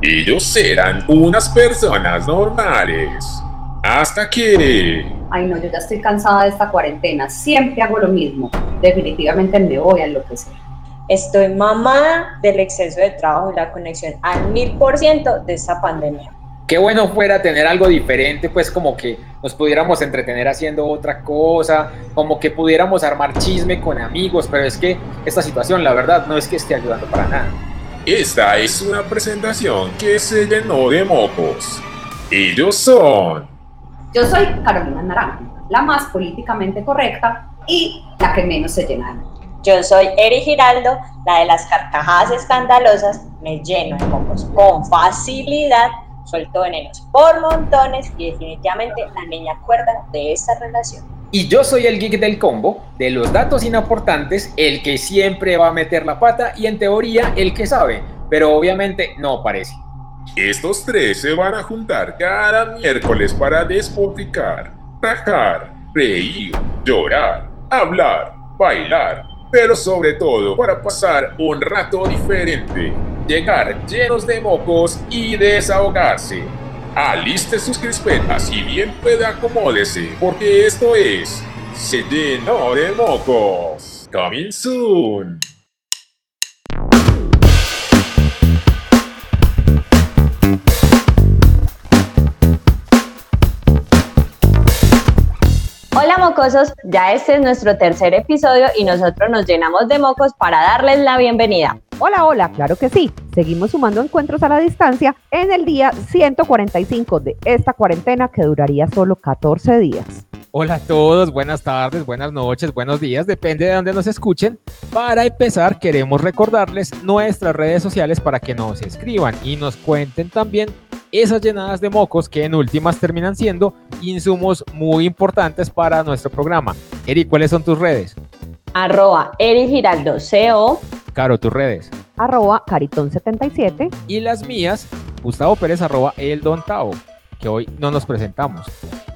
Ellos eran unas personas normales. Hasta que... Ay, no, yo ya estoy cansada de esta cuarentena. Siempre hago lo mismo. Definitivamente me voy a enloquecer. Estoy mamada del exceso de trabajo y la conexión al mil por ciento de esta pandemia. Qué bueno fuera tener algo diferente, pues como que nos pudiéramos entretener haciendo otra cosa, como que pudiéramos armar chisme con amigos, pero es que esta situación, la verdad, no es que esté ayudando para nada. Esta es una presentación que se llenó de mocos. Ellos son... Yo soy Carolina Naranjo, la más políticamente correcta y la que menos se llena Yo soy Eri Giraldo, la de las carcajadas escandalosas, me lleno de mocos con facilidad suelto venenos por montones y definitivamente la niña cuerda de esta relación. Y yo soy el geek del combo, de los datos inaportantes, el que siempre va a meter la pata y en teoría el que sabe, pero obviamente no parece. Estos tres se van a juntar cada miércoles para despotricar, tajar, reír, llorar, hablar, bailar, pero sobre todo para pasar un rato diferente llegar llenos de mocos y desahogarse. Aliste sus crispetas y bien pueda acomódese, porque esto es Se de mocos. Coming soon. Hola mocosos, ya este es nuestro tercer episodio y nosotros nos llenamos de mocos para darles la bienvenida. Hola, hola, claro que sí. Seguimos sumando encuentros a la distancia en el día 145 de esta cuarentena que duraría solo 14 días. Hola a todos, buenas tardes, buenas noches, buenos días, depende de dónde nos escuchen. Para empezar, queremos recordarles nuestras redes sociales para que nos escriban y nos cuenten también esas llenadas de mocos que en últimas terminan siendo insumos muy importantes para nuestro programa. Eri, ¿cuáles son tus redes? Arroba Eri Giraldo CO Caro, tus redes. Arroba Caritón77. Y las mías, Gustavo Pérez, arroba El Don Tao, que hoy no nos presentamos.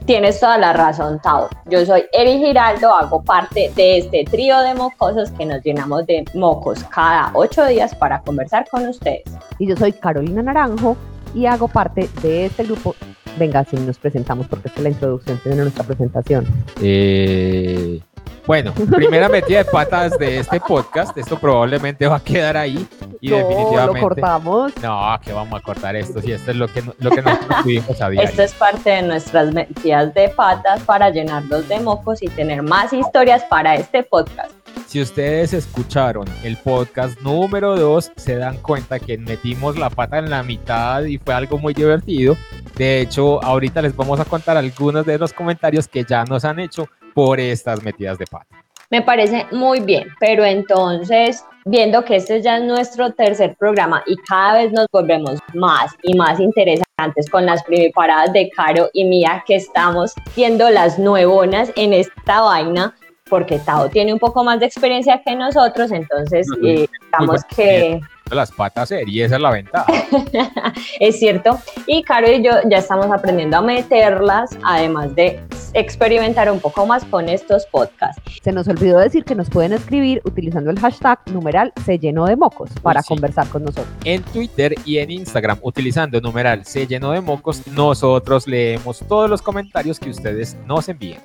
Tienes toda la razón, Tao. Yo soy Eri Giraldo, hago parte de este trío de mocosos que nos llenamos de mocos cada ocho días para conversar con ustedes. Y yo soy Carolina Naranjo y hago parte de este grupo. Venga, si nos presentamos porque es la introducción tiene nuestra presentación. Eh, bueno, primera metida de patas de este podcast. Esto probablemente va a quedar ahí. Y definitivamente. Lo cortamos. No, que vamos a cortar esto. Si esto es lo que, lo que nosotros tuvimos a diario. Esto es parte de nuestras metidas de patas para llenarlos de mocos y tener más historias para este podcast. Si ustedes escucharon el podcast número 2, se dan cuenta que metimos la pata en la mitad y fue algo muy divertido. De hecho, ahorita les vamos a contar algunos de los comentarios que ya nos han hecho por estas metidas de pata. Me parece muy bien, pero entonces, viendo que este ya es nuestro tercer programa y cada vez nos volvemos más y más interesantes con las primiparadas de Caro y Mía, que estamos siendo las nuevonas en esta vaina, porque Tao tiene un poco más de experiencia que nosotros, entonces eh, digamos que las patas y esa es la ventaja. es cierto. Y Caro y yo ya estamos aprendiendo a meterlas, además de experimentar un poco más con estos podcasts. Se nos olvidó decir que nos pueden escribir utilizando el hashtag numeral se llenó de mocos para conversar con nosotros. En Twitter y en Instagram, utilizando numeral se llenó de mocos, nosotros leemos todos los comentarios que ustedes nos envíen.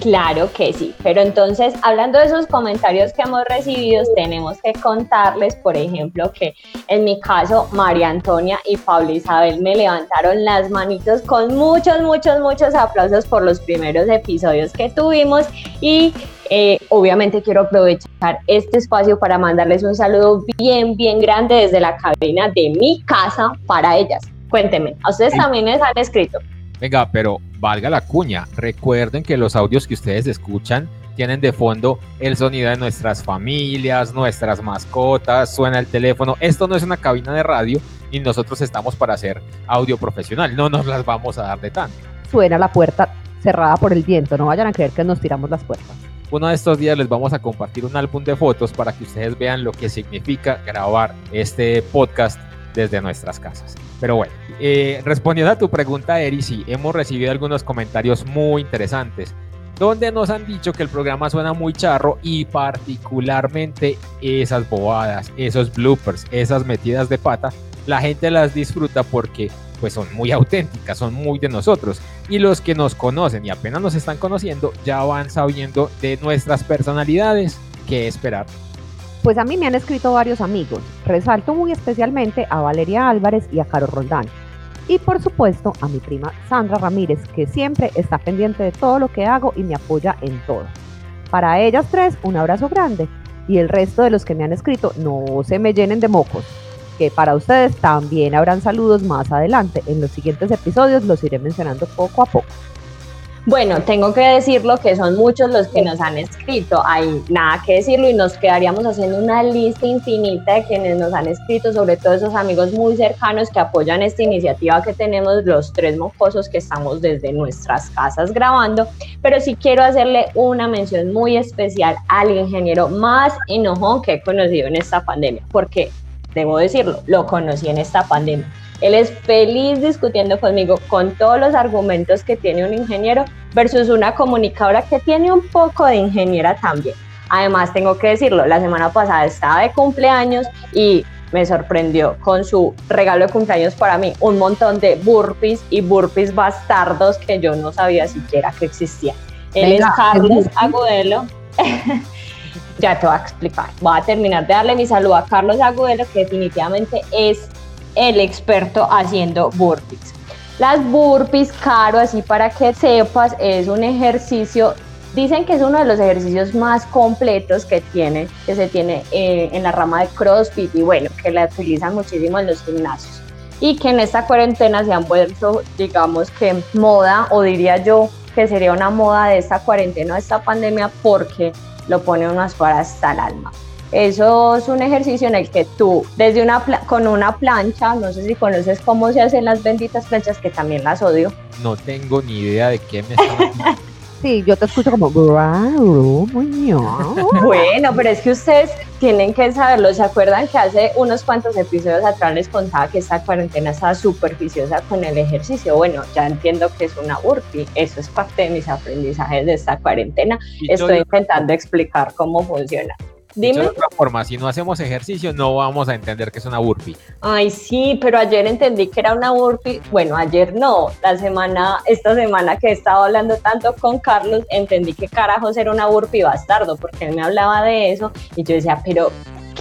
Claro que sí, pero entonces hablando de esos comentarios que hemos recibido, tenemos que contarles, por ejemplo, que en mi caso María Antonia y Pablo Isabel me levantaron las manitos con muchos, muchos, muchos aplausos por los primeros episodios que tuvimos y eh, obviamente quiero aprovechar este espacio para mandarles un saludo bien, bien grande desde la cabina de mi casa para ellas. Cuéntenme, ¿a ustedes también les han escrito? Venga, pero valga la cuña, recuerden que los audios que ustedes escuchan tienen de fondo el sonido de nuestras familias, nuestras mascotas, suena el teléfono. Esto no es una cabina de radio y nosotros estamos para hacer audio profesional, no nos las vamos a dar de tanto. Suena la puerta cerrada por el viento, no vayan a creer que nos tiramos las puertas. Uno de estos días les vamos a compartir un álbum de fotos para que ustedes vean lo que significa grabar este podcast desde nuestras casas. Pero bueno, eh, respondiendo a tu pregunta, Eri, sí, hemos recibido algunos comentarios muy interesantes, donde nos han dicho que el programa suena muy charro y particularmente esas bobadas, esos bloopers, esas metidas de pata, la gente las disfruta porque pues son muy auténticas, son muy de nosotros. Y los que nos conocen y apenas nos están conociendo ya van sabiendo de nuestras personalidades qué esperar. Pues a mí me han escrito varios amigos. Resalto muy especialmente a Valeria Álvarez y a Caro Roldán. Y por supuesto a mi prima Sandra Ramírez, que siempre está pendiente de todo lo que hago y me apoya en todo. Para ellas tres, un abrazo grande. Y el resto de los que me han escrito, no se me llenen de mocos que para ustedes también habrán saludos más adelante. En los siguientes episodios los iré mencionando poco a poco. Bueno, tengo que decirlo que son muchos los que nos han escrito. Hay nada que decirlo y nos quedaríamos haciendo una lista infinita de quienes nos han escrito, sobre todo esos amigos muy cercanos que apoyan esta iniciativa que tenemos los tres mocosos que estamos desde nuestras casas grabando. Pero sí quiero hacerle una mención muy especial al ingeniero más enojón que he conocido en esta pandemia, porque debo decirlo, lo conocí en esta pandemia. Él es feliz discutiendo conmigo con todos los argumentos que tiene un ingeniero versus una comunicadora que tiene un poco de ingeniera también. Además, tengo que decirlo, la semana pasada estaba de cumpleaños y me sorprendió con su regalo de cumpleaños para mí, un montón de burpees y burpees bastardos que yo no sabía siquiera que existían. Él es Carlos Agudelo. ya te voy a explicar. Voy a terminar de darle mi saludo a Carlos Agudelo, que definitivamente es el experto haciendo burpees. Las burpees, caro, así para que sepas, es un ejercicio, dicen que es uno de los ejercicios más completos que tiene, que se tiene eh, en la rama de CrossFit y bueno, que la utilizan muchísimo en los gimnasios. Y que en esta cuarentena se han vuelto, digamos que moda, o diría yo que sería una moda de esta cuarentena, de esta pandemia, porque lo pone unas para hasta el alma. Eso es un ejercicio en el que tú, desde una con una plancha, no sé si conoces cómo se hacen las benditas planchas, que también las odio. No tengo ni idea de qué me están Sí, yo te escucho como Bueno, pero es que ustedes tienen que saberlo. ¿Se acuerdan que hace unos cuantos episodios atrás les contaba que esta cuarentena estaba superficiosa con el ejercicio? Bueno, ya entiendo que es una burpee. Eso es parte de mis aprendizajes de esta cuarentena. Estoy intentando explicar cómo funciona. Dime. De otra forma, si no hacemos ejercicio, no vamos a entender que es una burpee. Ay, sí, pero ayer entendí que era una burpee. Bueno, ayer no. La semana, esta semana que he estado hablando tanto con Carlos, entendí que carajos era una burpee bastardo, porque él me hablaba de eso y yo decía, pero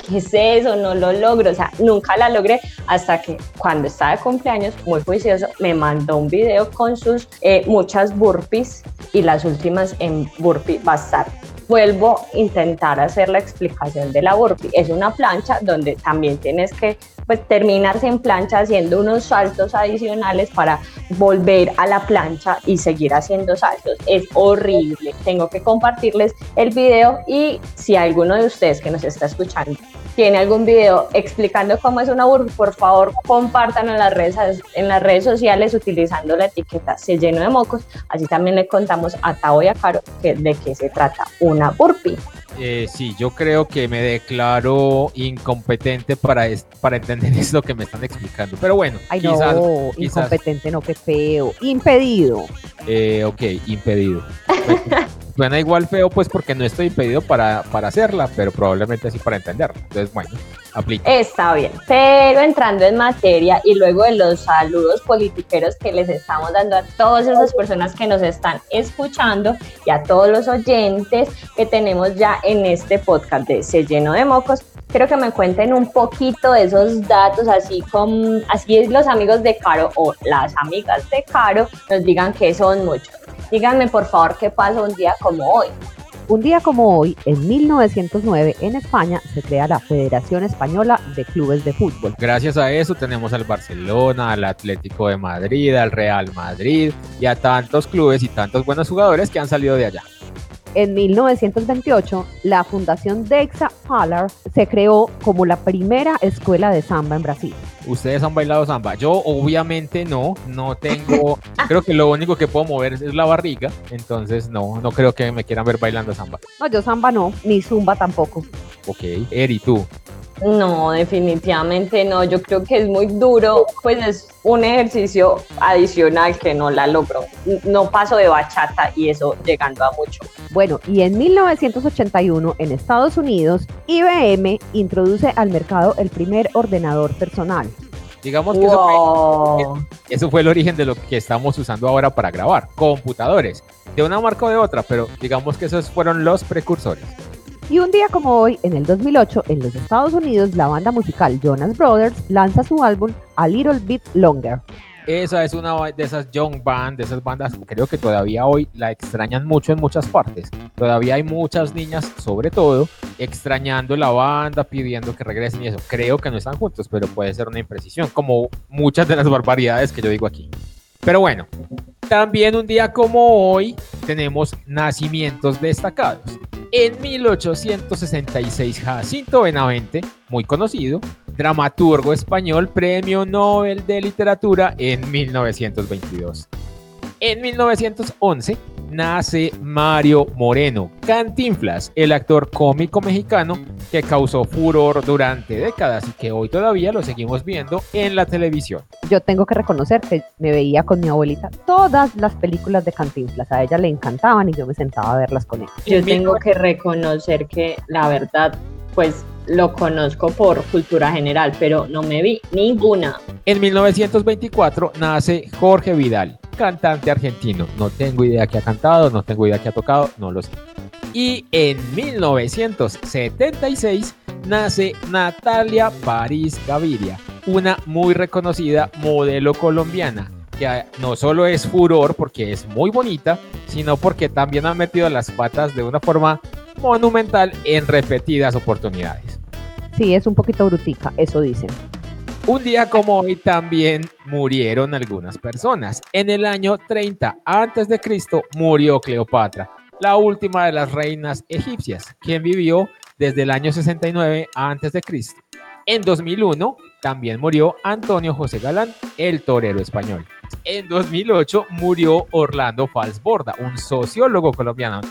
¿qué es eso? No lo logro. O sea, nunca la logré hasta que cuando estaba de cumpleaños, muy juicioso, me mandó un video con sus eh, muchas burpees y las últimas en burpee bastardo vuelvo a intentar hacer la explicación de la burpee. Es una plancha donde también tienes que pues, terminarse en plancha haciendo unos saltos adicionales para volver a la plancha y seguir haciendo saltos. Es horrible. Tengo que compartirles el video y si alguno de ustedes que nos está escuchando tiene algún video explicando cómo es una burbuja, por favor compártanlo en las redes, en las redes sociales utilizando la etiqueta Se lleno de mocos. Así también le contamos a Tao y a Caro que, de qué se trata una burpee. Eh, sí, yo creo que me declaro incompetente para, para entender esto que me están explicando. Pero bueno, Ay, no, incompetente, no, qué feo. Impedido. Eh, ok, impedido. Suena igual feo, pues porque no estoy impedido para, para hacerla, pero probablemente sí para entenderla. Entonces, bueno, aplica. Está bien, pero entrando en materia y luego de los saludos politiqueros que les estamos dando a todas esas personas que nos están escuchando y a todos los oyentes que tenemos ya en este podcast de Se lleno de mocos, quiero que me cuenten un poquito de esos datos, así como así es los amigos de Caro o las amigas de Caro nos digan que son muchos. Díganme por favor qué pasa un día como hoy. Un día como hoy, en 1909, en España, se crea la Federación Española de Clubes de Fútbol. Gracias a eso tenemos al Barcelona, al Atlético de Madrid, al Real Madrid y a tantos clubes y tantos buenos jugadores que han salido de allá. En 1928, la Fundación Dexa Faller se creó como la primera escuela de samba en Brasil. ¿Ustedes han bailado samba? Yo obviamente no, no tengo, creo que lo único que puedo mover es la barriga, entonces no, no creo que me quieran ver bailando samba. No, yo samba no, ni zumba tampoco. Ok, Eri, ¿tú? No, definitivamente no. Yo creo que es muy duro, pues es un ejercicio adicional que no la logro. No paso de bachata y eso llegando a mucho. Bueno, y en 1981 en Estados Unidos, IBM introduce al mercado el primer ordenador personal. Digamos que eso, fue, eso fue el origen de lo que estamos usando ahora para grabar, computadores, de una marca o de otra, pero digamos que esos fueron los precursores. Y un día como hoy, en el 2008, en los Estados Unidos, la banda musical Jonas Brothers lanza su álbum A Little Bit Longer. Esa es una de esas young band, de esas bandas, creo que todavía hoy la extrañan mucho en muchas partes. Todavía hay muchas niñas, sobre todo, extrañando la banda, pidiendo que regresen y eso. Creo que no están juntos, pero puede ser una imprecisión, como muchas de las barbaridades que yo digo aquí. Pero bueno, también un día como hoy tenemos nacimientos destacados. En 1866, Jacinto Benavente, muy conocido, dramaturgo español, premio Nobel de Literatura en 1922. En 1911 nace Mario Moreno, Cantinflas, el actor cómico mexicano que causó furor durante décadas y que hoy todavía lo seguimos viendo en la televisión. Yo tengo que reconocer que me veía con mi abuelita todas las películas de Cantinflas. A ella le encantaban y yo me sentaba a verlas con ella. Yo En tengo que reconocer que la verdad, pues lo conozco por cultura general, pero no me vi ninguna. En 1924 nace Jorge Vidal, cantante argentino. No tengo idea que ha cantado, no tengo idea que ha tocado, no lo sé. Y en 1976 nace Natalia París Gaviria, una muy reconocida modelo colombiana, que no solo es furor porque es muy bonita, sino porque también ha metido las patas de una forma monumental en repetidas oportunidades. Sí, es un poquito brutica, eso dicen. Un día como hoy también murieron algunas personas. En el año 30 a.C. murió Cleopatra, la última de las reinas egipcias, quien vivió desde el año 69 a.C. En 2001 también murió Antonio José Galán, el torero español. En 2008 murió Orlando Falsborda, un sociólogo colombiano.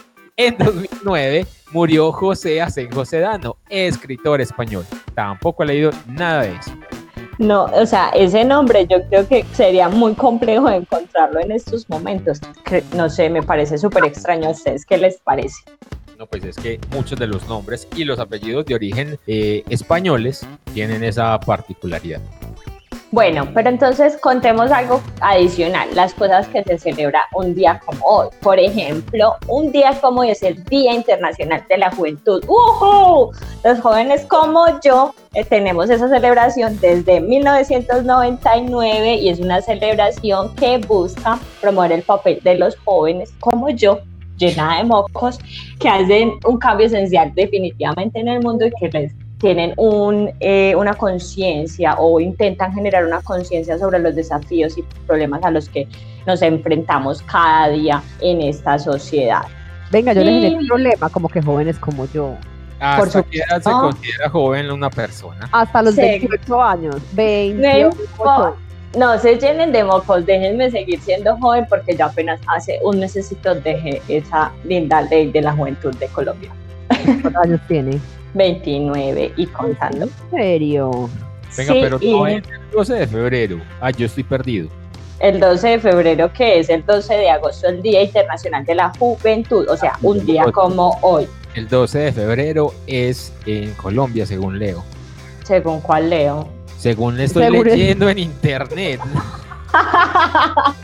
En 2009 murió José Asenjo Sedano, escritor español. Tampoco he leído nada de eso. No, o sea, ese nombre yo creo que sería muy complejo encontrarlo en estos momentos. No sé, me parece súper extraño a ustedes. ¿Qué les parece? No, pues es que muchos de los nombres y los apellidos de origen eh, españoles tienen esa particularidad. Bueno, pero entonces contemos algo adicional, las cosas que se celebra un día como hoy. Por ejemplo, un día como hoy es el Día Internacional de la Juventud. ¡Uhú! Los jóvenes como yo eh, tenemos esa celebración desde 1999 y es una celebración que busca promover el papel de los jóvenes como yo llena de mocos que hacen un cambio esencial definitivamente en el mundo y que les tienen un, eh, una conciencia o intentan generar una conciencia sobre los desafíos y problemas a los que nos enfrentamos cada día en esta sociedad. Venga, yo les generé un problema, como que jóvenes como yo. Por Hasta que edad se considera joven una persona. Hasta los Sí. 28 años. 28. No se llenen de mocos, déjenme seguir siendo joven porque yo apenas hace un mesecito dejé esa linda ley de la juventud de Colombia. ¿Cuántos años tiene? 29 y contando. ¿En serio? Venga, Sí, pero y no es el 12 de febrero. Ah, yo estoy perdido. el 12 de febrero, que es el 12 de agosto, el Día Internacional de la Juventud, o sea, un día como hoy, El 12 de febrero es en Colombia, según leo. según cuál leo. Según estoy Seguro. leyendo en internet.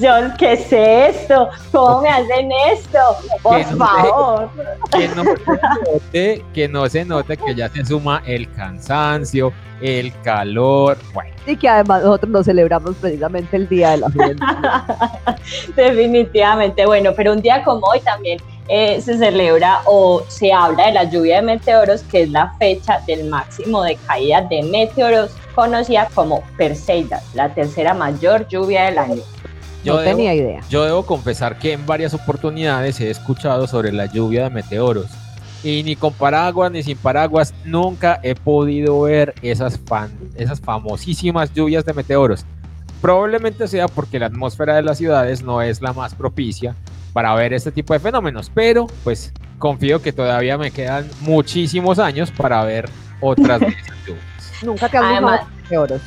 John, ¿qué es esto? ¿Cómo me hacen esto? Por Que no favor. que no se note, que no se note que ya se suma el cansancio, el calor. Bueno, Y que además nosotros no celebramos precisamente el Día de la Juventud. Definitivamente, bueno, pero un día como hoy también eh, se celebra o se habla de la lluvia de meteoros, que es la fecha del máximo de caída de meteoros, conocida como Perseidas, la tercera mayor lluvia del año. yo no debo, tenía idea. yo debo confesar que en varias oportunidades he escuchado sobre la lluvia de meteoros. Y ni con paraguas ni sin paraguas nunca he podido ver esas, fan- esas famosísimas lluvias de meteoros. Probablemente sea porque la atmósfera de las ciudades no es la más propicia para ver este tipo de fenómenos, pero pues confío que todavía me quedan muchísimos años para ver otras de esas lluvias. Nunca te han gustado meteoros.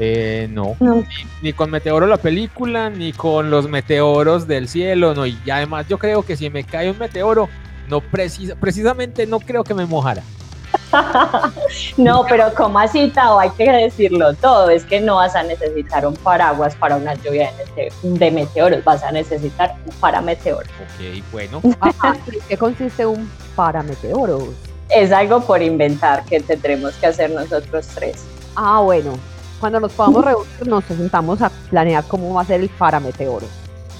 Eh, no, No. ni, ni con Meteoro la película, ni con los meteoros del cielo, no, y además yo creo que si me cae un meteoro, no precisa, precisamente no creo que me mojara. no, pero como así, Tao, hay que decirlo todo. Es que no vas a necesitar un paraguas para una lluvia de meteoros, vas a necesitar un parameteoro. Ok, bueno. qué consiste un parameteoro? Es algo por inventar que tendremos que hacer nosotros tres. Ah, bueno. Cuando nos podamos reunir, nos sentamos a planear cómo va a ser el parameteoro.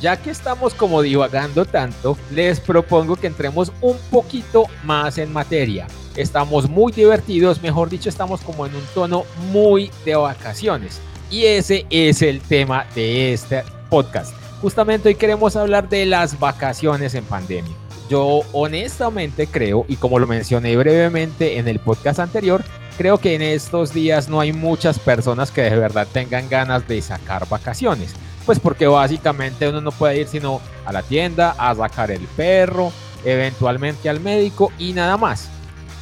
Ya que estamos como divagando tanto, les propongo que entremos un poquito más en materia. Estamos muy divertidos, mejor dicho, estamos como en un tono muy de vacaciones. Y ese es el tema de este podcast. Justamente hoy queremos hablar de las vacaciones en pandemia. Yo honestamente creo, y como lo mencioné brevemente en el podcast anterior, creo que en estos días no hay muchas personas que de verdad tengan ganas de sacar vacaciones pues porque básicamente uno no puede ir sino a la tienda, a sacar el perro, eventualmente al médico y nada más.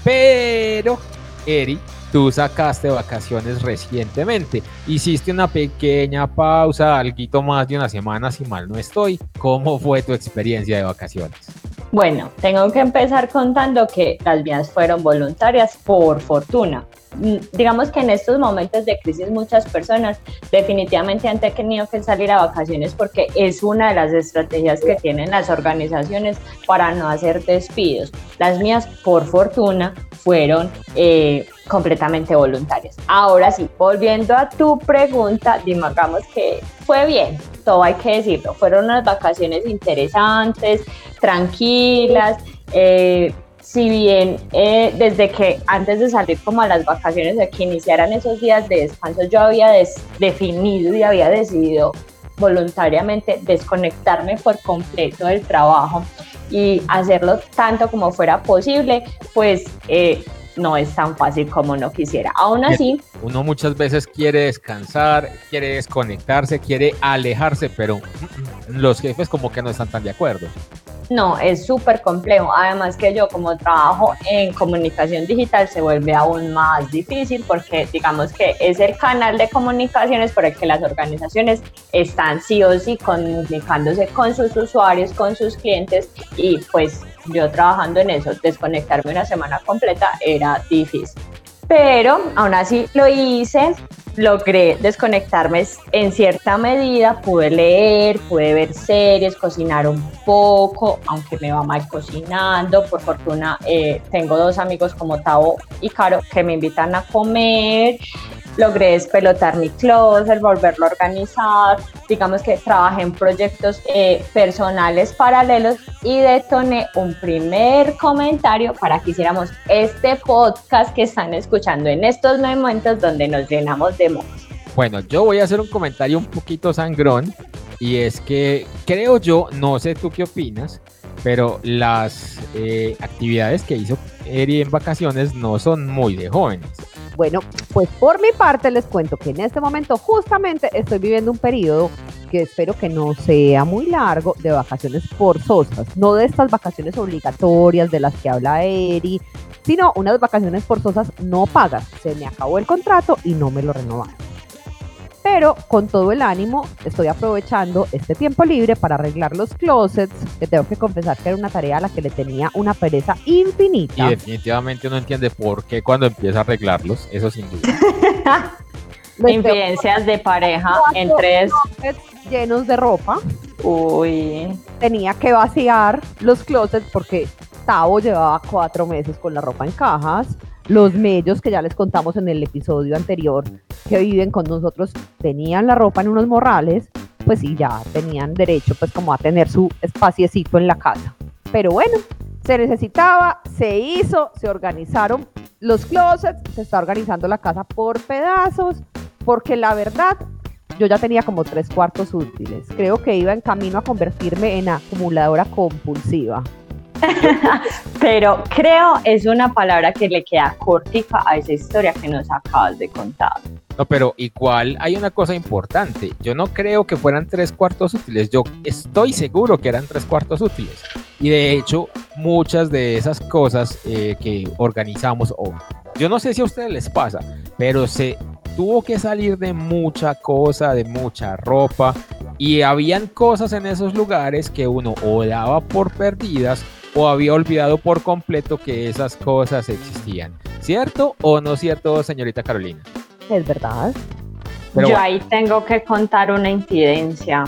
Pero, Eri, tú sacaste vacaciones recientemente, hiciste una pequeña pausa, algo más de una semana si mal no estoy. ¿Cómo fue tu experiencia de vacaciones? Bueno, tengo que empezar contando que las mías fueron voluntarias por fortuna. Mm, digamos que en estos momentos de crisis muchas personas definitivamente han tenido que salir a vacaciones porque es una de las estrategias que tienen las organizaciones para no hacer despidos. Las mías, por fortuna, fueron eh, completamente voluntarias. Ahora sí, volviendo a tu pregunta, digamos que fue bien, todo hay que decirlo. Fueron unas vacaciones interesantes, tranquilas. Eh, si bien eh, desde que antes de salir como a las vacaciones, de que iniciaran esos días de descanso, yo había definido y había decidido voluntariamente desconectarme por completo del trabajo y hacerlo tanto como fuera posible, pues eh, no es tan fácil como uno quisiera. Aún así... Uno muchas veces quiere descansar, quiere desconectarse, quiere alejarse, pero los jefes como que no están tan de acuerdo. No, es súper complejo. Además que yo como trabajo en comunicación digital se vuelve aún más difícil porque digamos que es el canal de comunicaciones por el que las organizaciones están sí o sí comunicándose con sus usuarios, con sus clientes y pues yo trabajando en eso, desconectarme una semana completa era difícil. Pero aún así lo hice, logré desconectarme en cierta medida, pude leer, pude ver series, cocinar un poco, aunque me va mal cocinando. Por fortuna eh, tengo dos amigos como Tavo y Caro que me invitan a comer logré despelotar mi closet, volverlo a organizar, digamos que trabajé en proyectos eh, personales paralelos y detoné un primer comentario para que hiciéramos este podcast que están escuchando en estos momentos donde nos llenamos de mocos. Bueno, yo voy a hacer un comentario un poquito sangrón y es que creo yo, no sé tú qué opinas, pero las eh, actividades que hizo Eri en vacaciones no son muy de jóvenes. Bueno, pues por mi parte les cuento que en este momento justamente estoy viviendo un periodo que espero que no sea muy largo de vacaciones forzosas, no de estas vacaciones obligatorias de las que habla Eri, sino unas vacaciones forzosas no pagas. Se me acabó el contrato y no me lo renovaron pero con todo el ánimo estoy aprovechando este tiempo libre para arreglar los closets, que tengo que confesar que era una tarea a la que le tenía una pereza infinita. Y definitivamente uno entiende por qué cuando empieza a arreglarlos, eso sin duda. Infidencias de pareja en tres llenos de ropa. Uy. Tenía que vaciar los closets porque Tavo llevaba cuatro meses con la ropa en cajas los medios que ya les contamos en el episodio anterior que viven con nosotros tenían la ropa en unos morrales, pues sí, ya tenían derecho pues como a tener su espaciecito en la casa. Pero bueno, se necesitaba, se hizo, se organizaron los closets, se está organizando la casa por pedazos, porque la verdad yo ya tenía como tres cuartos útiles. Creo que iba en camino a convertirme en acumuladora compulsiva. Pero creo es una palabra que le queda cortica a esa historia que nos acabas de contar. No, pero igual hay una cosa importante. Yo no creo que fueran tres cuartos útiles. Yo estoy seguro que eran tres cuartos útiles. Y de hecho, muchas de esas cosas eh, que organizamos, o yo no sé si a ustedes les pasa, pero se tuvo que salir de mucha cosa, de mucha ropa. Y habían cosas en esos lugares que uno o daba por perdidas o había olvidado por completo que esas cosas existían. ¿Cierto o no cierto, señorita Carolina? Es verdad. Pero Yo bueno. ahí tengo que contar una incidencia.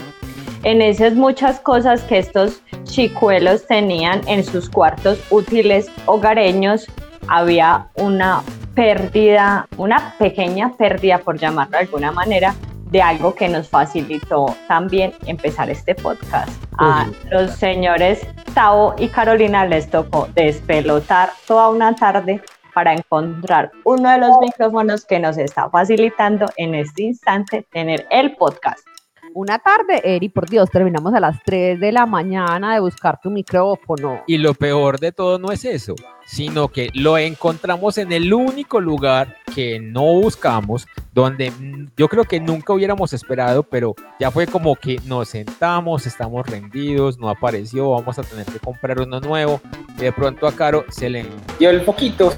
En esas muchas cosas que estos chicuelos tenían en sus cuartos útiles hogareños, había una pérdida, una pequeña pérdida, por llamarlo de alguna manera, de algo que nos facilitó también empezar este podcast. A los señores Tavo y Carolina les tocó despelotar toda una tarde para encontrar uno de los micrófonos que nos está facilitando en este instante tener el podcast. Una tarde, Eri, por Dios, terminamos a las 3 de la mañana de buscar tu micrófono. Y lo peor de todo no es eso, sino que lo encontramos en el único lugar que no buscamos, donde yo creo que nunca hubiéramos esperado, pero ya fue como que nos sentamos, estamos rendidos, no apareció, vamos a tener que comprar uno nuevo. Y de pronto a Caro se le dio el foquito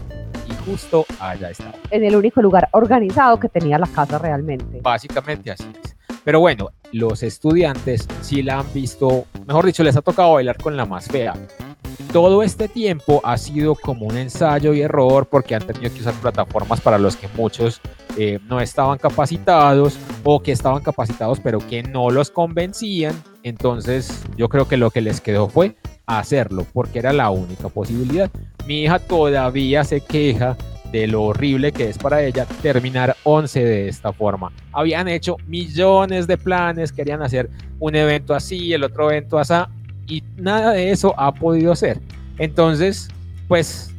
y justo allá estaba. En el único lugar organizado que tenía la casa realmente. Básicamente así es. Pero bueno, los estudiantes sí la han visto, mejor dicho, les ha tocado bailar con la más fea. Todo este tiempo ha sido como un ensayo y error porque han tenido que usar plataformas para los que muchos eh, no estaban capacitados o que estaban capacitados pero que no los convencían. Entonces yo creo que lo que les quedó fue hacerlo porque era la única posibilidad. Mi hija todavía se queja de lo horrible que es para ella terminar 11 de esta forma. Habían hecho millones de planes, querían hacer un evento así, el otro evento así, y nada de eso ha podido ser. Entonces, pues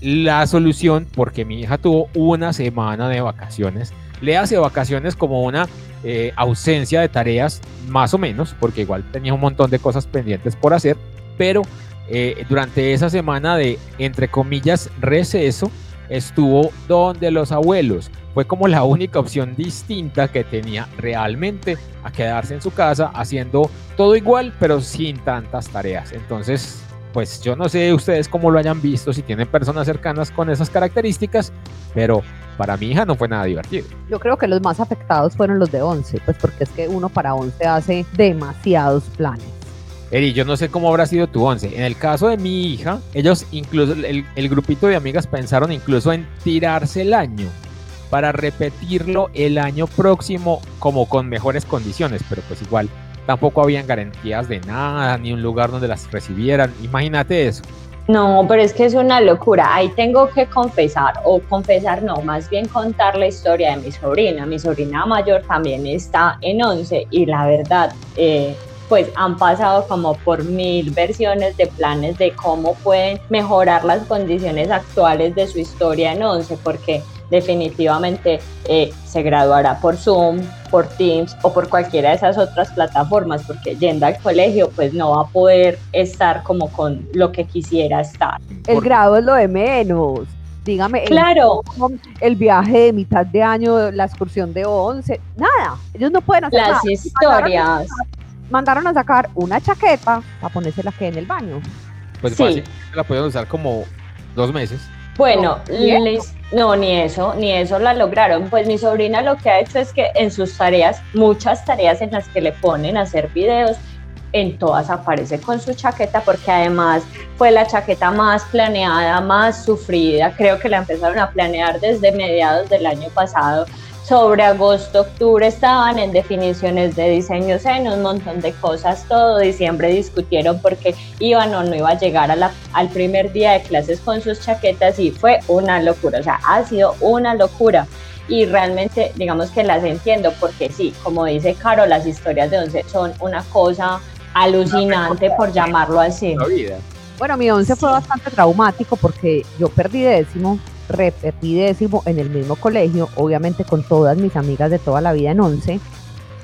la solución, porque mi hija tuvo una semana de vacaciones, le hace vacaciones como una eh, ausencia de tareas, más o menos, porque igual tenía un montón de cosas pendientes por hacer, pero eh, durante esa semana de, entre comillas, receso, estuvo donde los abuelos. Fue como la única opción distinta que tenía realmente a quedarse en su casa haciendo todo igual, pero sin tantas tareas. Entonces, pues yo no sé ustedes cómo lo hayan visto, si tienen personas cercanas con esas características, pero para mi hija no fue nada divertido. Yo creo que los más afectados fueron los de 11, pues porque es que uno para 11 hace demasiados planes. Eri, yo no sé cómo habrá sido tu once. En el caso de mi hija, ellos incluso, el, el grupito de amigas pensaron incluso en tirarse el año para repetirlo el año próximo como con mejores condiciones, pero pues igual tampoco habían garantías de nada, ni un lugar donde las recibieran. Imagínate eso. No, pero es que es una locura. Ahí tengo que confesar, o confesar no, más bien contar la historia de mi sobrina. Mi sobrina mayor también está en 11 y la verdad, eh, pues han pasado como por mil versiones de planes de cómo pueden mejorar las condiciones actuales de su historia en 11, porque definitivamente eh, se graduará por Zoom, por Teams o por cualquiera de esas otras plataformas, porque yendo al colegio pues no va a poder estar como con lo que quisiera estar. El grado es lo de menos. Dígame, el- Claro, el, viaje de mitad de año, la excursión de 11, nada. Ellos no pueden hacer nada. las historias. Mandaron a sacar una chaqueta para ponérsela que en el baño. Pues Sí. fácil, la pudieron usar como dos meses. Bueno, No, les- no, ni eso, ni eso la lograron. Pues mi sobrina lo que ha hecho es que en sus tareas, muchas tareas en las que le ponen a hacer videos, en todas aparece con su chaqueta porque además fue la chaqueta más planeada, más sufrida. Creo que la empezaron a planear desde mediados del año pasado. Sobre agosto, octubre estaban en definiciones de diseños en un montón de cosas. Todo diciembre discutieron porque iban o no iba a llegar a la- al primer día de clases con sus chaquetas y fue una locura. O sea, ha sido una locura. Y realmente, digamos que las entiendo porque sí, como dice Caro, las historias de once son una cosa alucinante, por llamarlo así. La vida. Bueno, mi 11 fue bastante traumático porque yo perdí décimo, repetí décimo en el mismo colegio, obviamente con todas mis amigas de toda la vida en 11.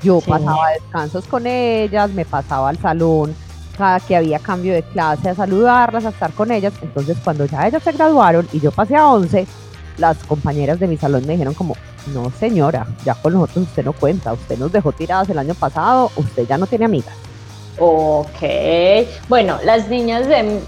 Yo Sí. pasaba descansos con ellas, me pasaba al salón cada que había cambio de clase a saludarlas, a estar con ellas. Entonces, cuando ya ellas se graduaron y yo pasé a 11, las compañeras de mi salón me dijeron como, no señora, ya con nosotros usted no cuenta, usted nos dejó tiradas el año pasado, usted ya no tiene amigas. Ok, bueno, las niñas de,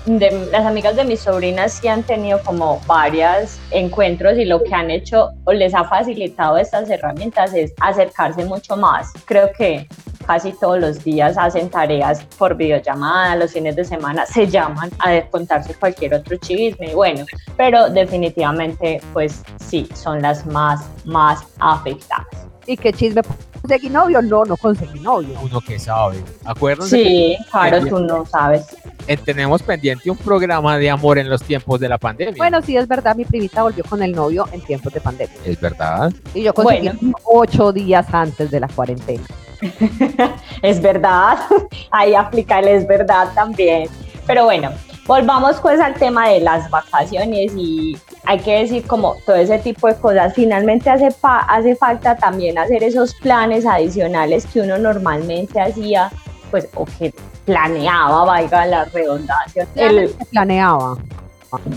las amigas de mis sobrinas sí han tenido como varios encuentros y lo que han hecho o les ha facilitado estas herramientas es acercarse mucho más. Creo que casi todos los días hacen tareas por videollamada, los fines de semana se llaman a contarse cualquier otro chisme, bueno, pero definitivamente pues sí, son las más, más afectadas. ¿Y qué chisme? ¿Conseguí novio? No, no conseguí novio. Uno que sabe. Acuérdense. Sí, claro, tú no sabes. Eh, tenemos pendiente un programa de amor en los tiempos de la pandemia. Bueno, sí, es verdad, mi primita volvió con el novio en tiempos de pandemia. Es verdad. Y yo conseguí ocho días antes de la cuarentena. es verdad, ahí aplica el es verdad también. Pero bueno, volvamos pues al tema de las vacaciones y hay que decir como todo ese tipo de cosas. Finalmente hace, hace falta también hacer esos planes adicionales que uno normalmente hacía, pues o que planeaba, valga la redundancia. El, planeaba.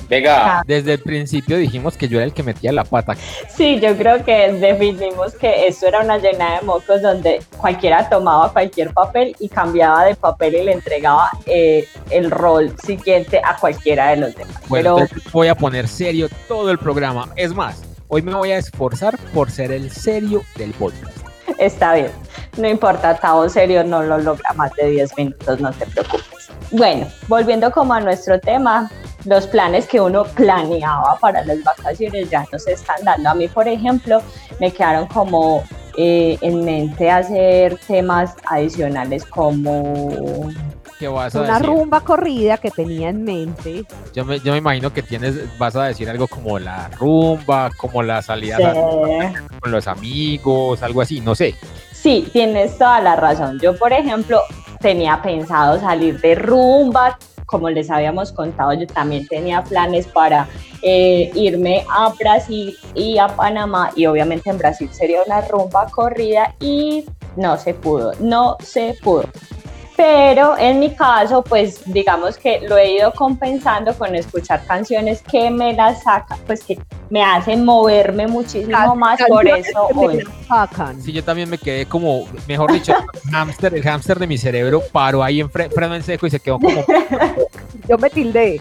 Venga. Desde el principio dijimos que yo era el que metía la pata. Sí, yo creo que definimos que esto era una llena de mocos donde cualquiera tomaba cualquier papel y cambiaba de papel y le entregaba eh, el rol siguiente a cualquiera de los demás. Bueno, voy a poner serio todo el programa. Es más, hoy me voy a esforzar por ser el serio del podcast. Está bien, no importa, Tavo serio no lo logra más de 10 minutos, no te preocupes. Bueno, volviendo como a nuestro tema, los planes que uno planeaba para las vacaciones ya no se están dando. A mí, por ejemplo, me quedaron como eh, en mente hacer temas adicionales como ¿Qué vas a una rumba corrida que tenía en mente. Yo me, yo me imagino que tienes, vas a decir algo como la rumba, como la salida con los amigos, algo así, no sé. Sí, tienes toda la razón. Yo, por ejemplo, tenía pensado salir de rumba, como les habíamos contado, yo también tenía planes para eh, irme a Brasil y a Panamá y obviamente en Brasil sería una rumba corrida y no se pudo, no se pudo pero en mi caso, pues digamos que lo he ido compensando con escuchar canciones que me las sacan, pues que me hacen moverme muchísimo más, por eso hoy. Sí, yo también me quedé como, mejor dicho, el hámster, el hámster de mi cerebro paró ahí en freno en seco y se quedó como... yo me tildé.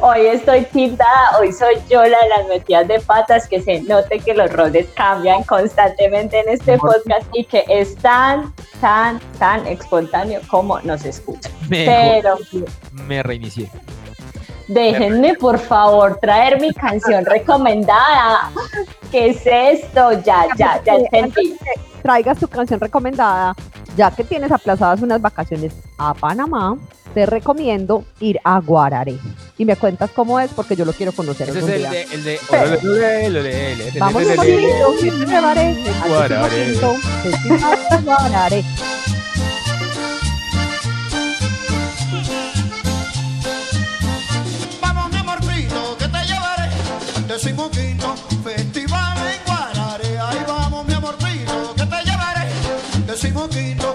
Hoy estoy tildada, hoy soy yo la de las metidas de patas, que se note que los roles cambian constantemente en este podcast y que es tan, tan, espontáneo como nos escucha. Pero me reinicié. Déjenme por favor traer mi canción recomendada. ¿Qué es esto? Ya, ya, ya entendí. Traigas tu canción recomendada, ya que tienes aplazadas unas vacaciones a Panamá, te recomiendo ir a Guararé. Y me cuentas cómo es, porque yo lo quiero conocer. Ese es el de, el de, Vamos un poquito, Guararé. décimo quinto festival en Guarare. Ahí vamos, mi amor mío, que te llevaré. Décimo quinto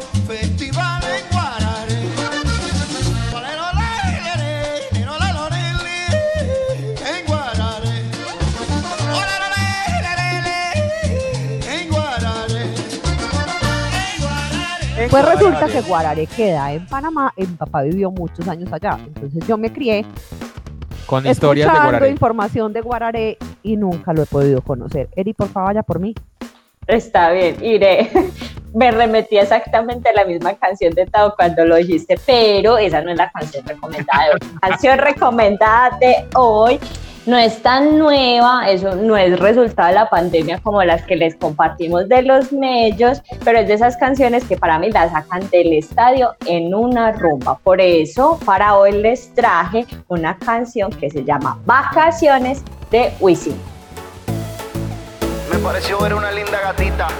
Pues resulta que Guarare queda en Panamá. Mi papá vivió muchos años allá. Entonces yo me crié con historias de Guararé. información de Guararé y nunca lo he podido conocer. Eri, por favor, vaya por mí. Está bien, iré. Me remetí exactamente a la misma canción de Tao cuando lo dijiste, pero esa no es la canción recomendada de hoy. La canción recomendada de hoy no es tan nueva, eso no es resultado de la pandemia como las que les compartimos de los medios, pero es de esas canciones que para mí las sacan del estadio en una rumba. Por eso, para hoy les traje una canción que se llama Vacaciones de Wisin. Me pareció ver una linda gatita.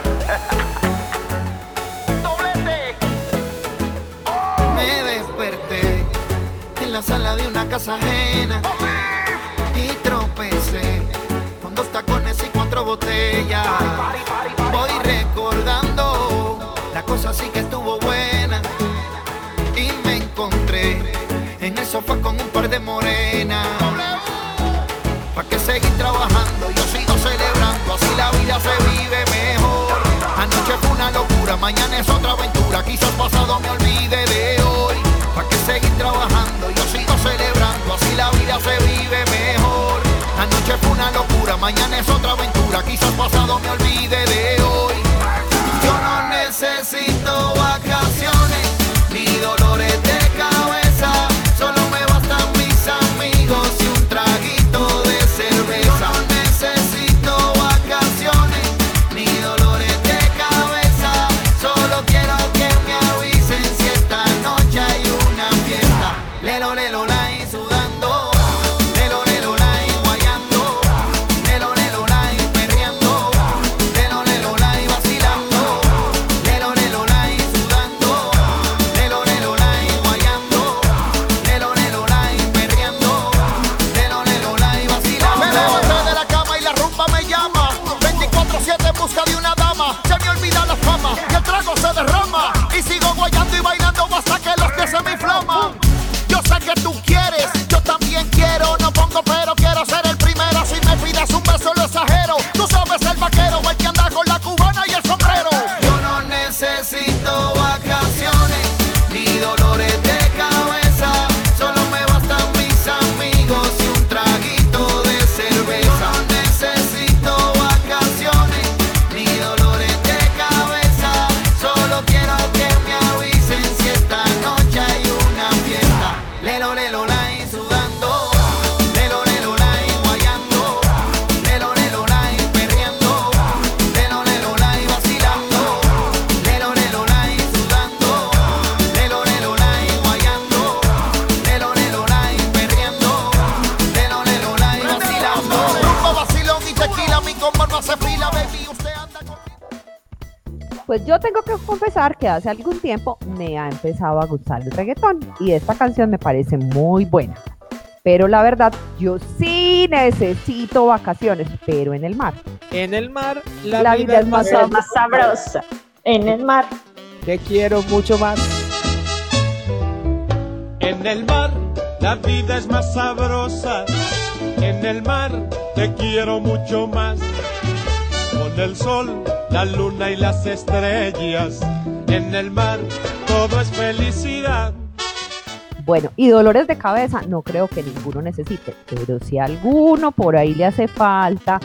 Me desperté en la sala de una casa ajena tacones y cuatro botellas. Voy recordando, la cosa sí que estuvo buena. Y me encontré en el sofá con un par de morenas. ¿Para que seguir trabajando? Yo sigo celebrando, así la vida se vive mejor. Anoche fue una locura, mañana es otra aventura. Quizás pasado me olvide mañana es otra aventura. Quizás pasado me olvide de hoy. Yo no necesito vacaciones confesar que hace algún tiempo me ha empezado a gustar el reggaetón y esta canción me parece muy buena. Pero la verdad, yo sí necesito vacaciones, pero en el mar. En el mar, la, vida, es más, más sabrosa. En el mar. Te quiero mucho más. En el mar, la vida es más sabrosa. En el mar, te quiero mucho más. Con el sol, la luna y las estrellas. En el mar, todo es felicidad. Bueno, y dolores de cabeza no creo que ninguno necesite, pero si alguno por ahí le hace falta,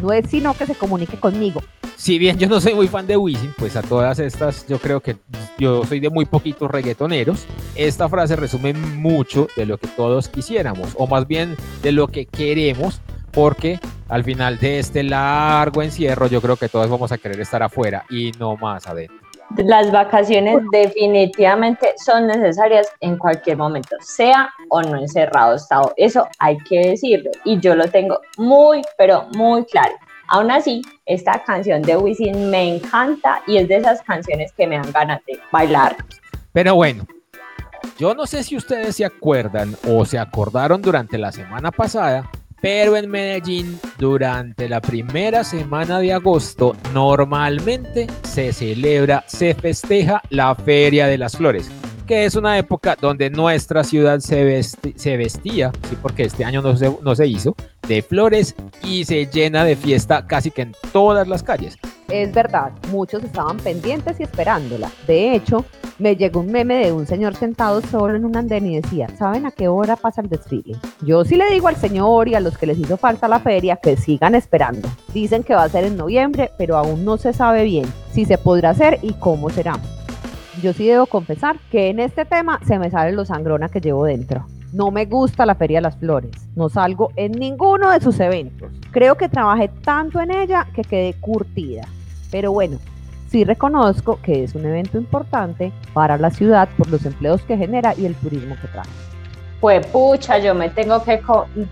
no es sino que se comunique conmigo. Si bien yo no soy muy fan de Wisin, pues a todas estas yo creo que yo soy de muy poquitos reggaetoneros. Esta frase resume mucho de lo que todos quisiéramos, o más bien de lo que queremos, porque al final de este largo encierro yo creo que todos vamos a querer estar afuera y no más adentro. Las vacaciones definitivamente son necesarias en cualquier momento, sea o no encerrado estado. Eso hay que decirlo y yo lo tengo muy, pero muy claro. Aún así, esta canción de Wisin me encanta y es de esas canciones que me dan ganas de bailar. Pero bueno, yo no sé si ustedes se acuerdan o se acordaron durante la semana pasada pero en Medellín, durante la primera semana de agosto, normalmente se celebra, se festeja la Feria de las Flores, que es una época donde nuestra ciudad se, se vestía, sí, porque este año no se, no se hizo, de flores y se llena de fiesta casi que en todas las calles. Es verdad, muchos estaban pendientes y esperándola. De hecho, me llegó un meme de un señor sentado solo en un andén y decía, ¿saben a qué hora pasa el desfile? Yo sí le digo al señor y a los que les hizo falta la feria que sigan esperando. Dicen que va a ser en noviembre, pero aún no se sabe bien si se podrá hacer y cómo será. Yo sí debo confesar que en este tema se me sale lo sangrona que llevo dentro. No me gusta la Feria de las Flores. No salgo en ninguno de sus eventos. Creo que trabajé tanto en ella que quedé curtida. Pero bueno, sí reconozco que es un evento importante para la ciudad por los empleos que genera y el turismo que trae. Pues pucha, yo me tengo que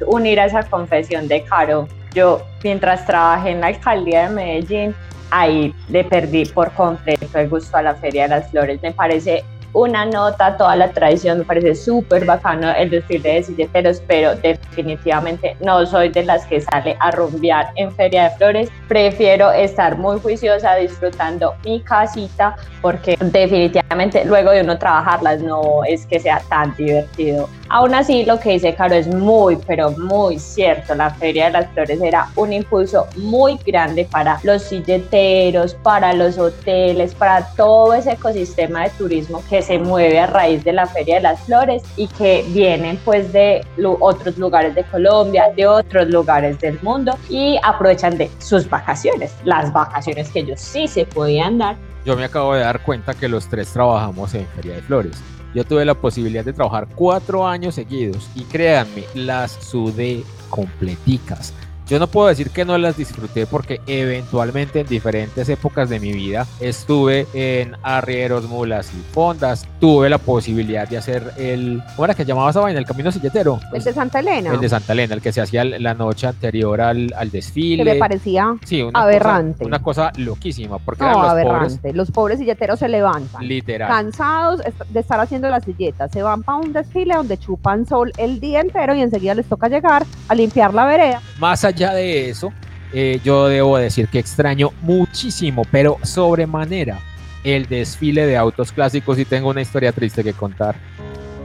unir a esa confesión de Caro. Yo, mientras trabajé en la alcaldía de Medellín, ahí le perdí por completo el gusto a la Feria de las Flores. Me parece una nota, toda la tradición, me parece súper bacano el desfile de silleteros, pero definitivamente no soy de las que sale a rumbear en Feria de Flores. Prefiero estar muy juiciosa disfrutando mi casita porque definitivamente luego de uno trabajarlas no es que sea tan divertido. Aún así, lo que dice Caro es muy, pero muy cierto. La Feria de las Flores era un impulso muy grande para los silleteros, para los hoteles, para todo ese ecosistema de turismo que se mueve a raíz de la Feria de las Flores y que vienen pues de otros lugares de Colombia, de otros lugares del mundo y aprovechan de sus vacaciones, las vacaciones que ellos sí se podían dar. Yo me acabo de dar cuenta que los tres trabajamos en Feria de Flores. Yo tuve la posibilidad de trabajar cuatro años seguidos y créanme, las sudé completicas. Yo no puedo decir que no las disfruté porque eventualmente en diferentes épocas de mi vida estuve en arrieros, mulas y fondas. Tuve la posibilidad de hacer el. ¿Cómo era que llamaba esa vaina? El camino silletero. El de Santa Elena. El de Santa Elena, el que se hacía la noche anterior al, al desfile. Que me parecía sí, una aberrante. Cosa, una cosa loquísima. Porque no, eran los aberrante. Pobres, los pobres silleteros se levantan. Literal. Cansados de estar haciendo las silletas. Se van para un desfile donde chupan sol el día entero y enseguida les toca llegar a limpiar la vereda. Más allá allá de eso, eh, yo debo decir que extraño muchísimo, pero sobremanera, el desfile de autos clásicos y tengo una historia triste que contar.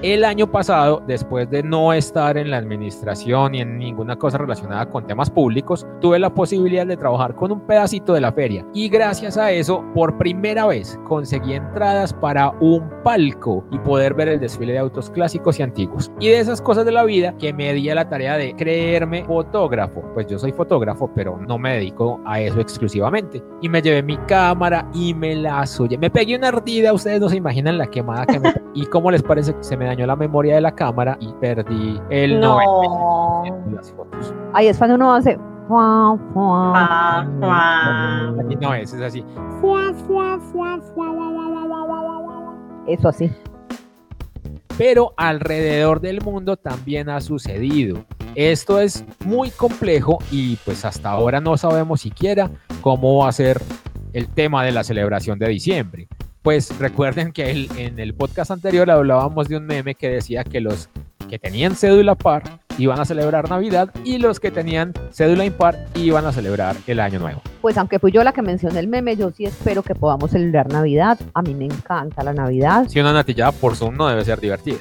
El año pasado, después de no estar en la administración ni en ninguna cosa relacionada con temas públicos, tuve la posibilidad de trabajar con un pedacito de la feria y gracias a eso, por primera vez, conseguí entradas para un palco y poder ver el desfile de autos clásicos y antiguos. Y de esas cosas de la vida que me di a la tarea de creerme fotógrafo. Pues yo soy fotógrafo, pero no me dedico a eso exclusivamente. Y me llevé mi cámara y me la soñé. Me pegué una ardida, ustedes no se imaginan la quemada que me... ¿Y cómo les parece que se me dañó la memoria de la cámara y perdí el No. 90% de las fotos. Ahí es cuando uno hace. no es, es así. Eso así. Pero alrededor del mundo también ha sucedido. Esto es muy complejo y pues hasta ahora no sabemos siquiera cómo va a ser el tema de la celebración de diciembre. Pues recuerden que el- en el podcast anterior hablábamos de un meme que decía que los que tenían cédula par iban a celebrar Navidad y los que tenían cédula impar iban a celebrar el Año Nuevo. Pues aunque fui yo la que mencioné el meme, yo sí espero que podamos celebrar Navidad. A mí me encanta la Navidad. Si una natillada por Zoom no debe ser divertida.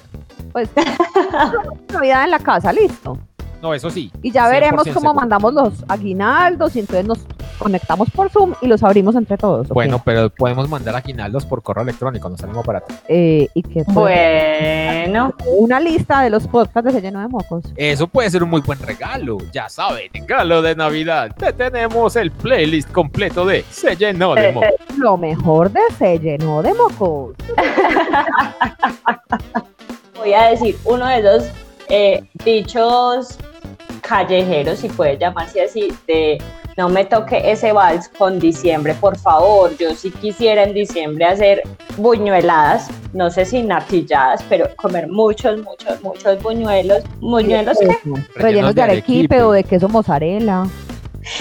Pues Navidad en la casa, listo. No, eso sí. Y ya veremos 100% cómo seguro. mandamos los aguinaldos y entonces nos conectamos por Zoom y los abrimos entre todos. Bueno, pero podemos mandar aguinaldos por correo electrónico, no salimos barato. Eh, y pues, Bueno, una lista de los podcasts de Se Lleno de Mocos. Eso puede ser un muy buen regalo. Ya saben, regalo de Navidad. Te tenemos el playlist completo de Se llenó de mo. Lo mejor de Se Llenó de Mocos. voy a decir uno de esos eh, dichos callejeros, si puede llamarse así, de no me toque ese vals con diciembre, por favor. Yo sí quisiera en diciembre hacer buñueladas, no sé si natilladas, pero comer muchos, muchos, muchos buñuelos. ¿Buñuelos qué? Rellenos de arequipe o de queso mozzarella.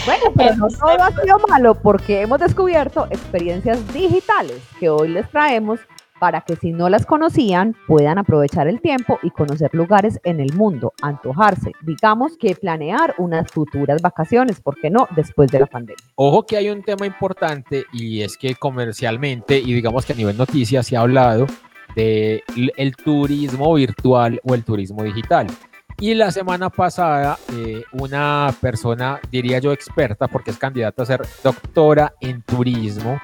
Bueno, pero no todo ha sido malo porque hemos descubierto experiencias digitales que hoy les traemos para que si no las conocían puedan aprovechar el tiempo y conocer lugares en el mundo, antojarse, digamos que planear unas futuras vacaciones, ¿por qué no? Después de la pandemia. Ojo que hay un tema importante y es que comercialmente y digamos que a nivel noticias se ha hablado de el turismo virtual o el turismo digital. Y la semana pasada eh, una persona, diría yo experta, porque es candidata a ser doctora en turismo,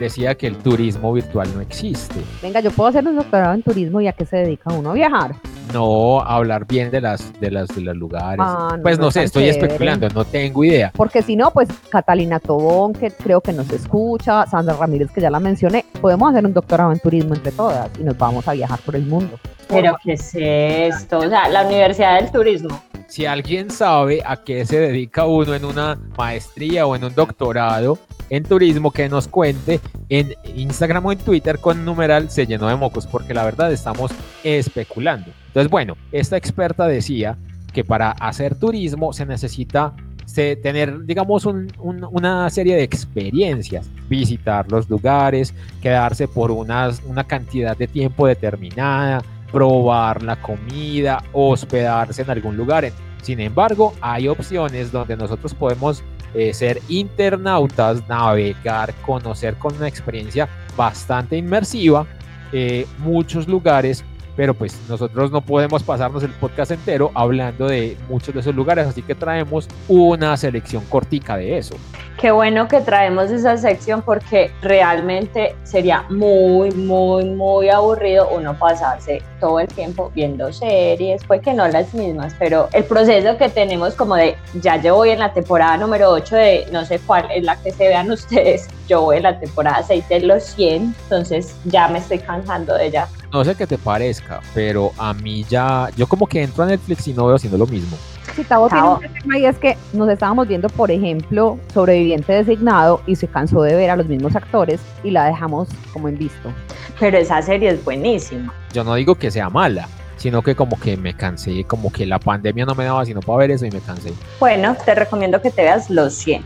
decía que el turismo virtual no existe. Venga, yo puedo hacer un doctorado en turismo y a qué se dedica uno a viajar. No hablar bien de las de las de los lugares. Ah, no, pues no sé, estoy chévere. especulando, no tengo idea. Porque si no, pues Catalina Tobón, que creo que nos escucha, Sandra Ramírez, que ya la mencioné, podemos hacer un doctorado en turismo entre todas y nos vamos a viajar por el mundo. Pero ¿qué es esto? O sea, la Universidad del Turismo. Si alguien sabe a qué se dedica uno en una maestría o en un doctorado en turismo, que nos cuente en Instagram o en Twitter con numeral se llenó de mocos, porque la verdad estamos especulando. Entonces, bueno, esta experta decía que para hacer turismo se necesita se- tener, digamos, un- un- una serie de experiencias, visitar los lugares, quedarse por una cantidad de tiempo determinada, probar la comida, hospedarse en algún lugar. Sin embargo, hay opciones donde nosotros podemos eh, ser internautas, navegar, conocer con una experiencia bastante inmersiva eh, muchos lugares, pero pues nosotros no podemos pasarnos el podcast entero hablando de muchos de esos lugares, así que traemos una selección cortica de eso. Qué bueno que traemos esa sección porque realmente sería muy, muy, muy aburrido uno pasarse todo el tiempo viendo series, pues que no las mismas, pero el proceso que tenemos como de, ya yo voy en la temporada número 8 de no sé cuál es la que se vean ustedes, yo voy en la temporada 6 de los 100, entonces ya me estoy cansando de ella. No sé qué te parezca, pero a mí ya, yo como que entro a Netflix y no veo haciendo lo mismo. Si Tavo tiene Tavo. un tema y es que nos estábamos viendo, por ejemplo, Sobreviviente Designado y se cansó de ver a los mismos actores y la dejamos como en visto. Pero esa serie es buenísima. Yo no digo que sea mala, sino que como que me cansé, como que la pandemia no me daba sino para ver eso y me cansé. Bueno, te recomiendo que te veas los 100.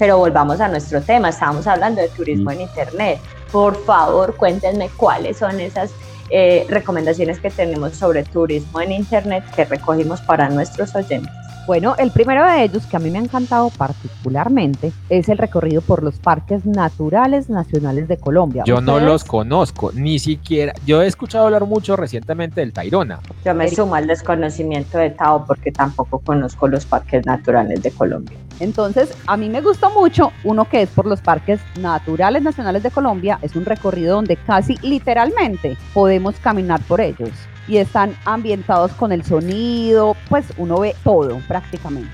Pero volvamos a nuestro tema, estábamos hablando de turismo en Internet. Por favor, cuéntenme cuáles son esas eh, recomendaciones que tenemos sobre turismo en Internet que recogimos para nuestros oyentes. Bueno, el primero de ellos que a mí me ha encantado particularmente es el recorrido por los parques naturales nacionales de Colombia. Yo no los conozco, ni siquiera. Yo he escuchado hablar mucho recientemente del Tairona. Yo me sumo al desconocimiento de Tao porque tampoco conozco los parques naturales de Colombia. Entonces, a mí me gustó mucho uno que es por los parques naturales nacionales de Colombia. Es un recorrido donde casi literalmente podemos caminar por ellos y están ambientados con el sonido, pues uno ve todo prácticamente.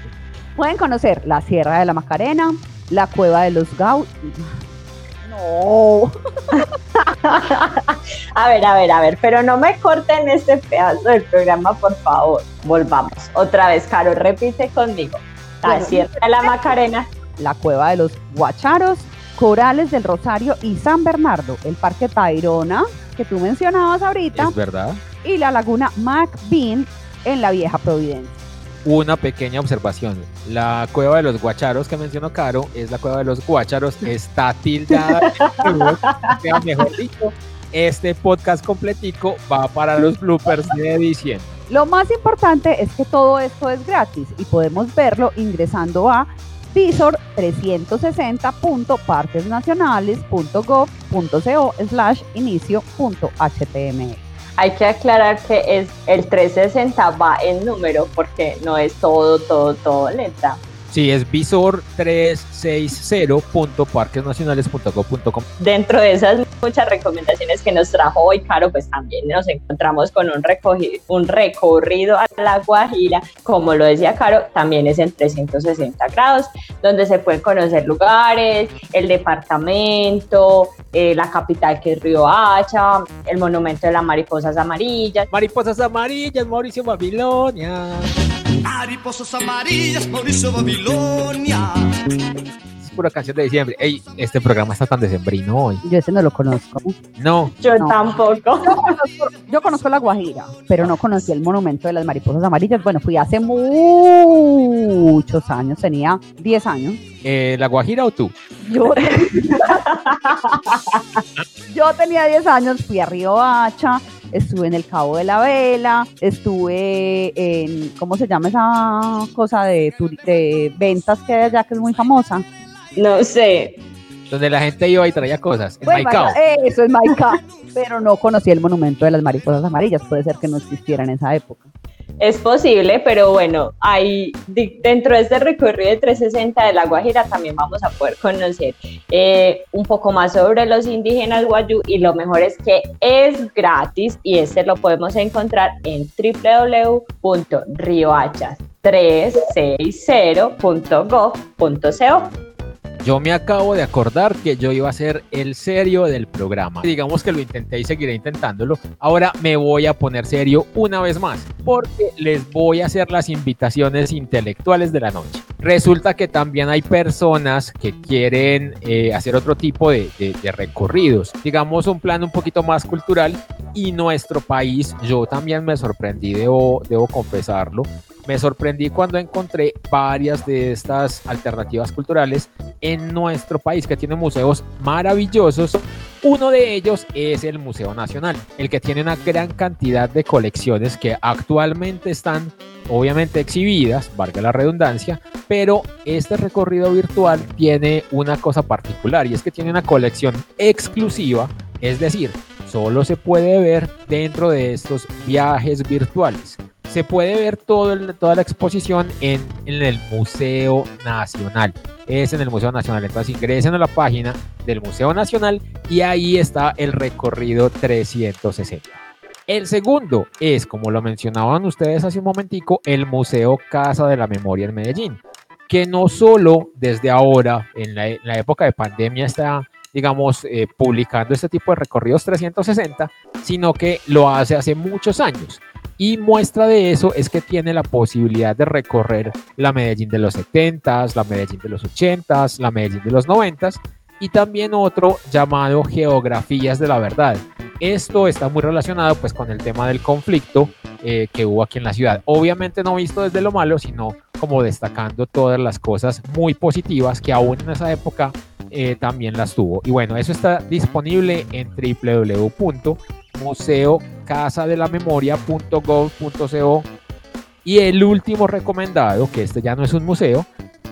Pueden conocer la Sierra de la Macarena, la Cueva de los. No, A ver, a ver, a ver, pero no me corten este pedazo del programa, por favor. Volvamos. Otra vez, Caro, repite conmigo. La Bueno. Sierra de la Macarena. la Cueva de los Guacharos, Corales del Rosario y San Bernardo, el Parque Tayrona, que tú mencionabas ahorita, Es verdad. y la Laguna McBean en la Vieja Providencia. una pequeña observación. La cueva de los guacharos que mencionó Caro es la cueva de los guacharos, está tildada. sea, mejor dicho, este podcast completico va para los bloopers de diciembre. Lo más importante es que todo esto es gratis y podemos verlo ingresando a visor360.parquesnacionales.gov.co slash inicio.html. Hay que aclarar que es el 360 va en número porque no es todo, todo, todo letra. Sí, es visor 360.parquesnacionales.gov.com. Dentro de esas muchas recomendaciones que nos trajo hoy Caro, pues también nos encontramos con un, un recorrido a La Guajira, como lo decía Caro, también es en 360 grados, donde se pueden conocer lugares, el departamento, eh, la capital que es Río Hacha, el monumento de las mariposas amarillas. Mariposas amarillas, Mauricio Babilonia. Mariposas amarillas, Mauricio Babilonia. Es pura canción de diciembre. Ey, este programa está tan decembrino hoy. Yo ese no lo conozco. No. Yo No. tampoco. Yo conozco, yo conozco La Guajira, pero no conocí el monumento de las mariposas amarillas. Bueno, fui hace muchos años, tenía 10 años. Eh, ¿La Guajira o tú? Yo, yo tenía 10 años, fui a Río Hacha, estuve en el Cabo de la Vela, estuve en, ¿cómo se llama esa cosa de, ventas que hay allá que es muy famosa? No sé. Donde la gente iba y traía cosas. En Bueno, Maicao. Eso es Maicao, pero no conocí el monumento de las mariposas amarillas, puede ser que no existiera en esa época. Es posible, pero bueno, di- dentro de este recorrido de 360 de La Guajira también vamos a poder conocer eh, un poco más sobre los indígenas guayú y lo mejor es que es gratis y este lo podemos encontrar en www.riohachas360.gov.co. Yo me acabo de acordar que yo iba a ser el serio del programa. Digamos que lo intenté y seguiré intentándolo. Ahora me voy a poner serio una vez más porque les voy a hacer las invitaciones intelectuales de la noche. Resulta que también hay personas que quieren eh, hacer otro tipo de, de- de recorridos. Digamos un plan un poquito más cultural y nuestro país, yo también me sorprendí, debo, debo confesarlo. Me sorprendí cuando encontré varias de estas alternativas culturales en nuestro país que tiene museos maravillosos. Uno de ellos es el Museo Nacional, el que tiene una gran cantidad de colecciones que actualmente están obviamente exhibidas, valga la redundancia, pero este recorrido virtual tiene una cosa particular y es que tiene una colección exclusiva, es decir, solo se puede ver dentro de estos viajes virtuales. Se puede ver toda la exposición en, el Museo Nacional. Es en el Museo Nacional. Entonces ingresen a la página del Museo Nacional y ahí está el recorrido 360. El segundo es, como lo mencionaban ustedes hace un momentico, el Museo Casa de la Memoria en Medellín, que no solo desde ahora, en la, en la época de pandemia, está, digamos, eh, publicando este tipo de recorridos 360, sino que lo hace hace muchos años. Y muestra de eso es que tiene la posibilidad de recorrer la Medellín de los 70s, la Medellín de los 80s, la Medellín de los 90s y también otro llamado Geografías de la Verdad. Esto está muy relacionado pues con el tema del conflicto eh, que hubo aquí en la ciudad. Obviamente no visto desde lo malo, sino como destacando todas las cosas muy positivas que aún en esa época eh, también las tuvo. Y bueno, eso está disponible en www.museocasadelamemoria.gov.co y el último recomendado, que este ya no es un museo,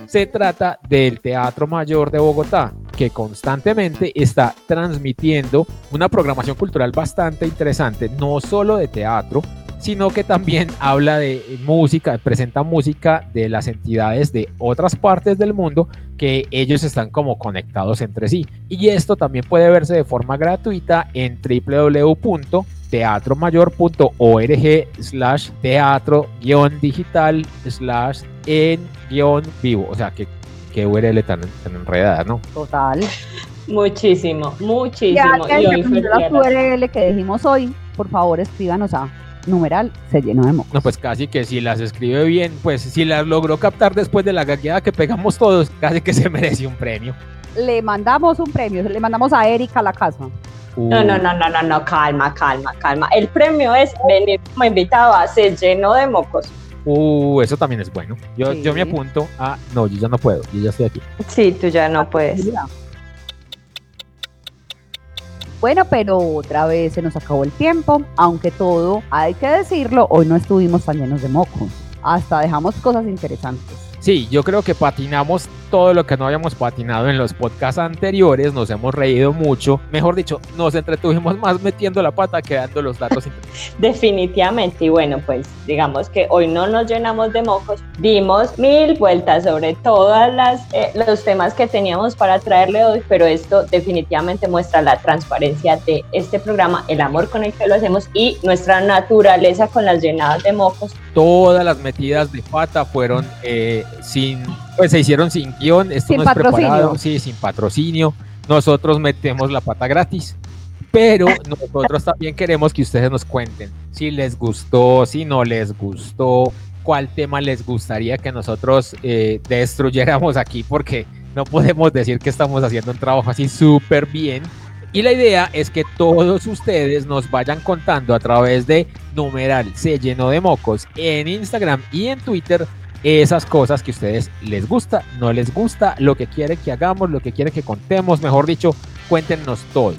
se trata del Teatro Mayor de Bogotá, que constantemente está transmitiendo una programación cultural bastante interesante, no solo de teatro, sino que también habla de música, presenta música de las entidades de otras partes del mundo que ellos están como conectados entre sí. Y esto también puede verse de forma gratuita en www.teatromayor.org slash teatro guion digital slash en guion vivo. O sea, que, que URL tan, tan enredada, ¿no? Total. Muchísimo, muchísimo. Y hoy fue la. URL que dijimos hoy, por favor escríbanos a numeral se llenó de moco. No, pues casi que si las escribe bien, pues si las logró captar después de la gagueada que pegamos todos, casi que se merece un premio. Le mandamos un premio, le mandamos a Erika a la casa. No, no, no, no, no, no, calma, calma, calma. El premio es venir como invitado a Se Llenó de Mocos. Uh, eso también es bueno. Yo, yo me apunto a. No, yo ya no puedo. Yo ya estoy aquí. Sí, tú ya no puedes. Bueno, pero otra vez se nos acabó el tiempo, aunque todo, hay que decirlo, hoy no estuvimos tan llenos de mocos. Hasta dejamos cosas interesantes. Sí, yo creo que patinamos todo lo que no habíamos patinado en los podcasts anteriores. Nos hemos reído mucho. Mejor dicho, nos entretuvimos más metiendo la pata que dando los datos. Definitivamente, y bueno, pues digamos que hoy no nos llenamos de mocos, dimos mil vueltas sobre todas las eh, los temas que teníamos para traerle hoy, pero esto definitivamente muestra la transparencia de este programa, el amor con el que lo hacemos y nuestra naturaleza con las llenadas de mocos. Todas las metidas de pata fueron eh, sin, pues se hicieron sin guion. Esto Sin no es patrocinio. preparado, sí, sin patrocinio. Nosotros metemos la pata gratis. Pero nosotros también queremos que ustedes nos cuenten si les gustó, si no les gustó, cuál tema les gustaría que nosotros eh, destruyéramos aquí, porque no podemos decir que estamos haciendo un trabajo así súper bien. Y la idea es que todos ustedes nos vayan contando a través de numeral se llenó de mocos en Instagram y en Twitter esas cosas que a ustedes les gusta, no les gusta, lo que quieren que hagamos, lo que quieren que contemos, mejor dicho, cuéntenos todo.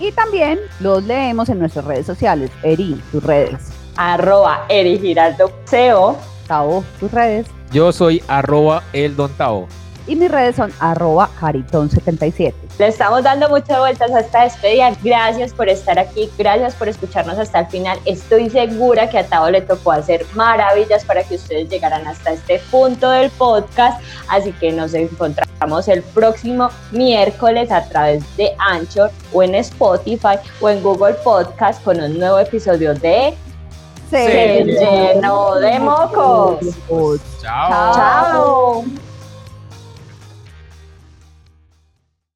Y también los leemos en nuestras redes sociales. Eri, tus redes. Arroba Eri Giraldo CEO. Tao, tus redes. Yo soy arroba el don Tao. Y mis redes son arroba caritón77. Le estamos dando muchas vueltas a esta despedida. Gracias por estar aquí, gracias por escucharnos hasta el final. Estoy segura que a Tavo le tocó hacer maravillas para que ustedes llegaran hasta este punto del podcast. Así que nos encontramos el próximo miércoles a través de Anchor o en Spotify o en Google Podcast con un nuevo episodio de Se llenó de mocos. Mocos. Chao. Chao.